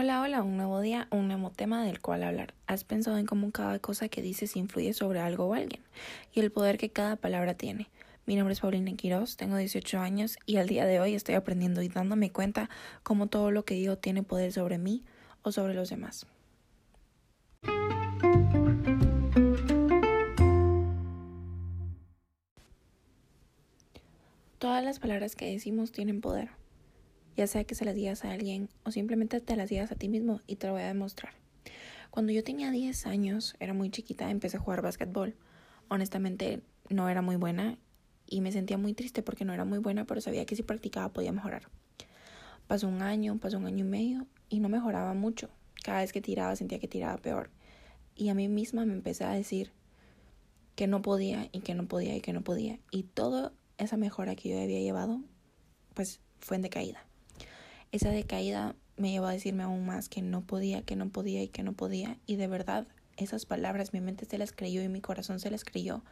Hola, hola, un nuevo día, un nuevo tema del cual hablar. ¿Has pensado en cómo cada cosa que dices influye sobre algo o alguien? Y el poder que cada palabra tiene. Mi nombre es Paulina Quiroz, tengo 18 años y al día de hoy estoy aprendiendo y dándome cuenta cómo todo lo que digo tiene poder sobre mí o sobre los demás. Todas las palabras que decimos tienen poder ya sea que se las digas a alguien o simplemente te las digas a ti mismo y te lo voy a demostrar. Cuando yo tenía 10 años, era muy chiquita, empecé a jugar básquetbol. Honestamente, no era muy buena y me sentía muy triste porque no era muy buena, pero sabía que si practicaba podía mejorar. Pasó un año, pasó un año y medio y no mejoraba mucho. Cada vez que tiraba sentía que tiraba peor. Y a mí misma me empecé a decir que no podía y que no podía y que no podía. Y toda esa mejora que yo había llevado, pues fue en decaída. Esa decaída me llevó a decirme aún más que no podía, que no podía y que no podía. Y de verdad, esas palabras mi mente se las creyó y mi corazón se las creyó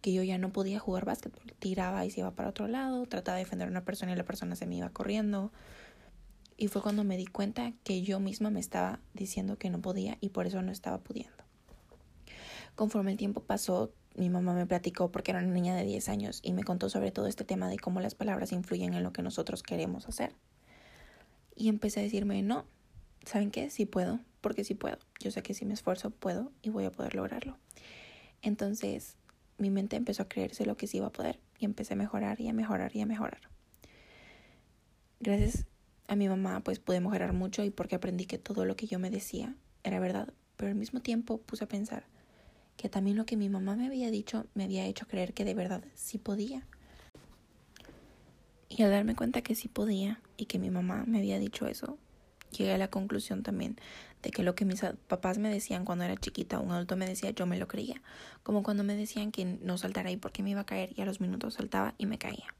que yo ya no podía jugar básquetbol. Tiraba y se iba para otro lado, trataba de defender a una persona y la persona se me iba corriendo. Y fue cuando me di cuenta que yo misma me estaba diciendo que no podía y por eso no estaba pudiendo. Conforme el tiempo pasó, mi mamá me platicó porque era una niña de 10 años y me contó sobre todo este tema de cómo las palabras influyen en lo que nosotros queremos hacer. Y empecé a decirme, no, ¿saben qué? Sí puedo, porque sí puedo. Yo sé que si me esfuerzo puedo y voy a poder lograrlo. Entonces mi mente empezó a creerse lo que sí iba a poder y empecé a mejorar y a mejorar y a mejorar. Gracias a mi mamá pues pude mejorar mucho y porque aprendí que todo lo que yo me decía era verdad, pero al mismo tiempo puse a pensar que también lo que mi mamá me había dicho me había hecho creer que de verdad sí podía. Y al darme cuenta que sí podía y que mi mamá me había dicho eso, llegué a la conclusión también de que lo que mis papás me decían cuando era chiquita, un adulto me decía, yo me lo creía. Como cuando me decían que no saltara ahí porque me iba a caer y a los minutos saltaba y me caía.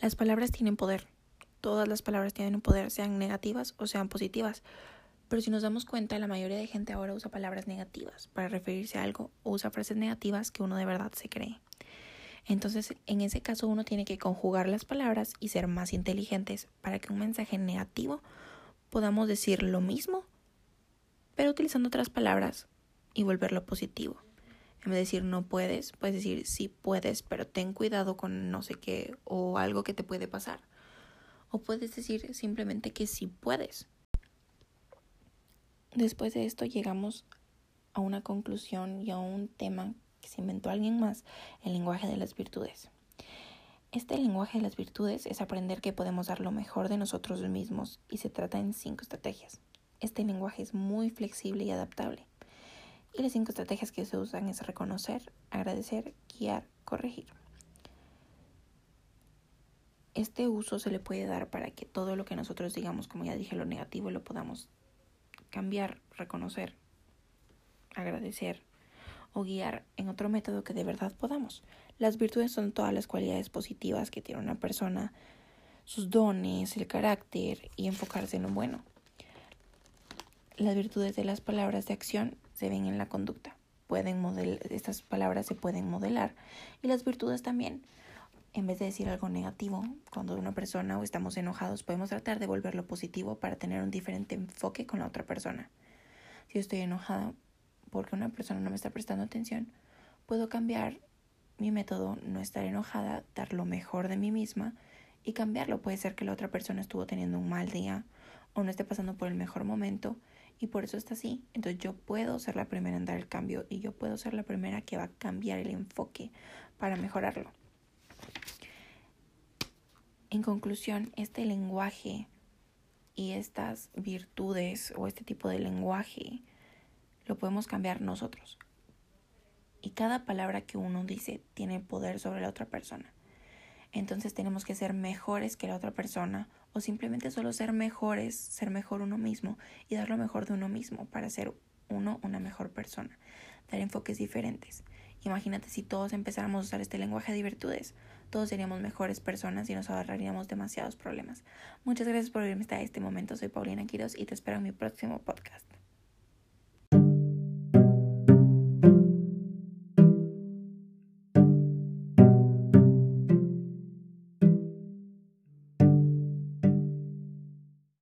Las palabras tienen poder. Todas las palabras tienen un poder, sean negativas o sean positivas. Pero si nos damos cuenta, la mayoría de gente ahora usa palabras negativas para referirse a algo o usa frases negativas que uno de verdad se cree. Entonces, en ese caso uno tiene que conjugar las palabras y ser más inteligentes para que un mensaje negativo podamos decir lo mismo, pero utilizando otras palabras y volverlo positivo. En vez de decir no puedes, puedes decir sí puedes, pero ten cuidado con no sé qué o algo que te puede pasar. O puedes decir simplemente que sí puedes. Después de esto llegamos a una conclusión y a un tema que se inventó alguien más, el lenguaje de las virtudes. Este lenguaje de las virtudes es aprender que podemos dar lo mejor de nosotros mismos y se trata en cinco estrategias. Este lenguaje es muy flexible y adaptable. Y las cinco estrategias que se usan es reconocer, agradecer, guiar, corregir. Este uso se le puede dar para que todo lo que nosotros digamos, como ya dije, lo negativo, lo podamos cambiar, reconocer, agradecer, o guiar en otro método que de verdad podamos. Las virtudes son todas las cualidades positivas que tiene una persona, sus dones, el carácter y enfocarse en lo bueno. Las virtudes de las palabras de acción se ven en la conducta. Pueden model estas palabras se pueden modelar y las virtudes también. En vez de decir algo negativo, cuando una persona o estamos enojados, podemos tratar de volverlo positivo para tener un diferente enfoque con la otra persona. Si estoy enojada, porque una persona no me está prestando atención, puedo cambiar mi método, no estar enojada, dar lo mejor de mí misma y cambiarlo. Puede ser que la otra persona estuvo teniendo un mal día o no esté pasando por el mejor momento y por eso está así. Entonces yo puedo ser la primera en dar el cambio y yo puedo ser la primera que va a cambiar el enfoque para mejorarlo. En conclusión, este lenguaje y estas virtudes o este tipo de lenguaje lo podemos cambiar nosotros. Y cada palabra que uno dice tiene poder sobre la otra persona. Entonces tenemos que ser mejores que la otra persona o simplemente solo ser mejores, ser mejor uno mismo y dar lo mejor de uno mismo para ser uno una mejor persona. Dar enfoques diferentes. Imagínate si todos empezáramos a usar este lenguaje de virtudes, todos seríamos mejores personas y nos ahorraríamos demasiados problemas. Muchas gracias por verme hasta este momento. Soy Paulina Quiroz y te espero en mi próximo podcast.